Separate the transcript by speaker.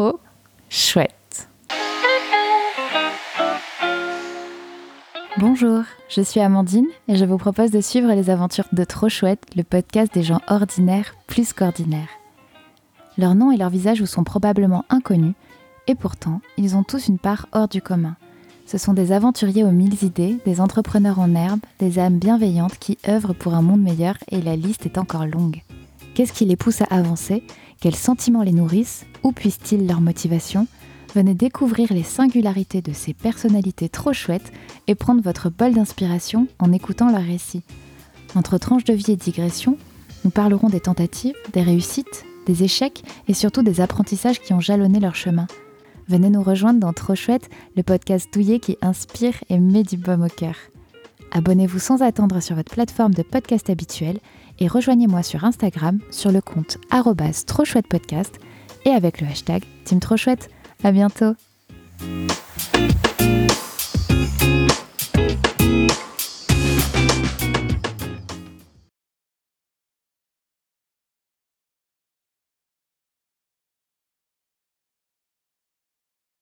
Speaker 1: trop chouette. Bonjour, je suis Amandine et je vous propose de suivre les aventures de Trop Chouette, le podcast des gens ordinaires plus qu'ordinaires. Leur nom et leur visage vous sont probablement inconnus, et pourtant, ils ont tous une part hors du commun. Ce sont des aventuriers aux mille idées, des entrepreneurs en herbe, des âmes bienveillantes qui œuvrent pour un monde meilleur et la liste est encore longue. Qu'est-ce qui les pousse à avancer? Quels sentiments les nourrissent Où puissent-ils leur motivation Venez découvrir les singularités de ces personnalités trop chouettes et prendre votre bol d'inspiration en écoutant leurs récits. Entre tranches de vie et digressions, nous parlerons des tentatives, des réussites, des échecs et surtout des apprentissages qui ont jalonné leur chemin. Venez nous rejoindre dans Trop Chouette, le podcast douillet qui inspire et met du baume au cœur. Abonnez-vous sans attendre sur votre plateforme de podcast habituelle et rejoignez-moi sur Instagram sur le compte podcast et avec le hashtag Team Trop Chouette. À bientôt!